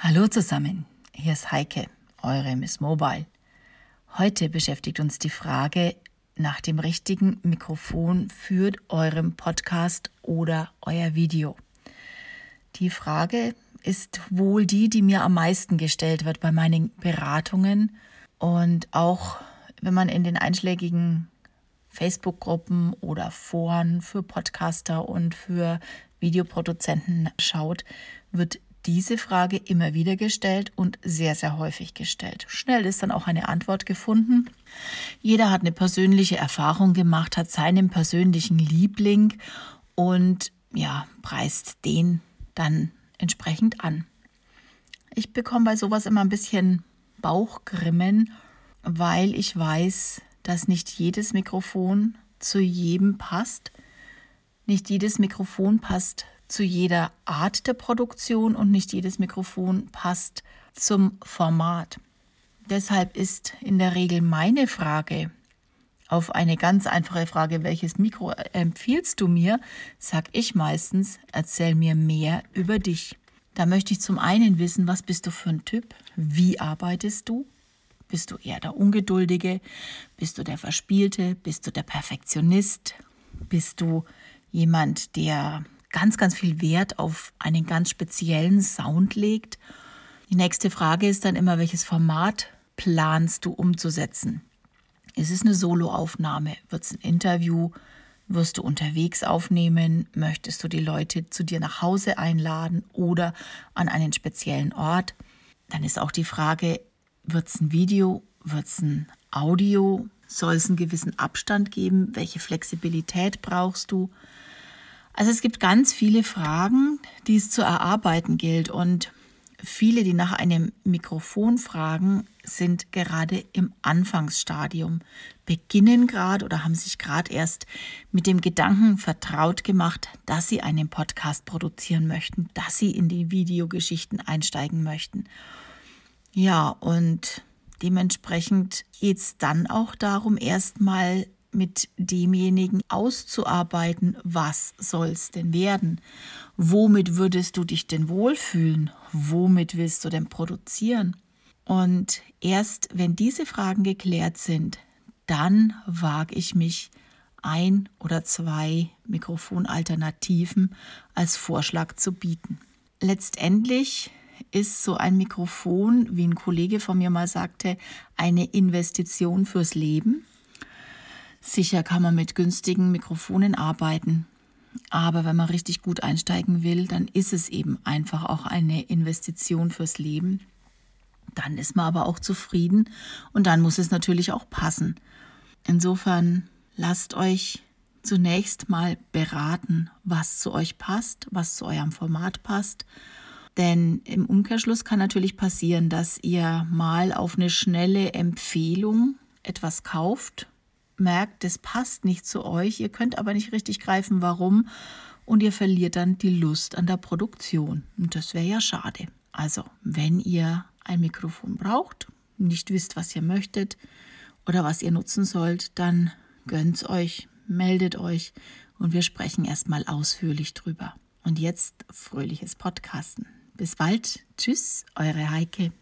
Hallo zusammen, hier ist Heike, eure Miss Mobile. Heute beschäftigt uns die Frage nach dem richtigen Mikrofon für eurem Podcast oder euer Video. Die Frage ist wohl die, die mir am meisten gestellt wird bei meinen Beratungen und auch wenn man in den einschlägigen Facebook-Gruppen oder Foren für Podcaster und für Videoproduzenten schaut, wird diese Frage immer wieder gestellt und sehr, sehr häufig gestellt. Schnell ist dann auch eine Antwort gefunden. Jeder hat eine persönliche Erfahrung gemacht, hat seinen persönlichen Liebling und ja, preist den dann entsprechend an. Ich bekomme bei sowas immer ein bisschen Bauchgrimmen, weil ich weiß, dass nicht jedes Mikrofon zu jedem passt. Nicht jedes Mikrofon passt zu jeder Art der Produktion und nicht jedes Mikrofon passt zum Format. Deshalb ist in der Regel meine Frage auf eine ganz einfache Frage, welches Mikro empfiehlst du mir, sag ich meistens, erzähl mir mehr über dich. Da möchte ich zum einen wissen, was bist du für ein Typ? Wie arbeitest du? Bist du eher der Ungeduldige? Bist du der Verspielte? Bist du der Perfektionist? Bist du jemand, der ganz, ganz viel Wert auf einen ganz speziellen Sound legt. Die nächste Frage ist dann immer, welches Format planst du umzusetzen? Ist es eine Soloaufnahme? Wird es ein Interview? Wirst du unterwegs aufnehmen? Möchtest du die Leute zu dir nach Hause einladen oder an einen speziellen Ort? Dann ist auch die Frage, wird es ein Video? Wird es ein Audio? Soll es einen gewissen Abstand geben? Welche Flexibilität brauchst du? Also es gibt ganz viele Fragen, die es zu erarbeiten gilt und viele, die nach einem Mikrofon fragen, sind gerade im Anfangsstadium, beginnen gerade oder haben sich gerade erst mit dem Gedanken vertraut gemacht, dass sie einen Podcast produzieren möchten, dass sie in die Videogeschichten einsteigen möchten. Ja, und dementsprechend geht es dann auch darum, erstmal mit demjenigen auszuarbeiten, was soll es denn werden? Womit würdest du dich denn wohlfühlen? Womit willst du denn produzieren? Und erst wenn diese Fragen geklärt sind, dann wage ich mich ein oder zwei Mikrofonalternativen als Vorschlag zu bieten. Letztendlich ist so ein Mikrofon, wie ein Kollege von mir mal sagte, eine Investition fürs Leben. Sicher kann man mit günstigen Mikrofonen arbeiten. Aber wenn man richtig gut einsteigen will, dann ist es eben einfach auch eine Investition fürs Leben. Dann ist man aber auch zufrieden und dann muss es natürlich auch passen. Insofern lasst euch zunächst mal beraten, was zu euch passt, was zu eurem Format passt. Denn im Umkehrschluss kann natürlich passieren, dass ihr mal auf eine schnelle Empfehlung etwas kauft merkt, das passt nicht zu euch, ihr könnt aber nicht richtig greifen, warum, und ihr verliert dann die Lust an der Produktion. Und das wäre ja schade. Also, wenn ihr ein Mikrofon braucht, nicht wisst, was ihr möchtet oder was ihr nutzen sollt, dann gönnt's euch, meldet euch und wir sprechen erstmal ausführlich drüber. Und jetzt fröhliches Podcasten. Bis bald. Tschüss, eure Heike.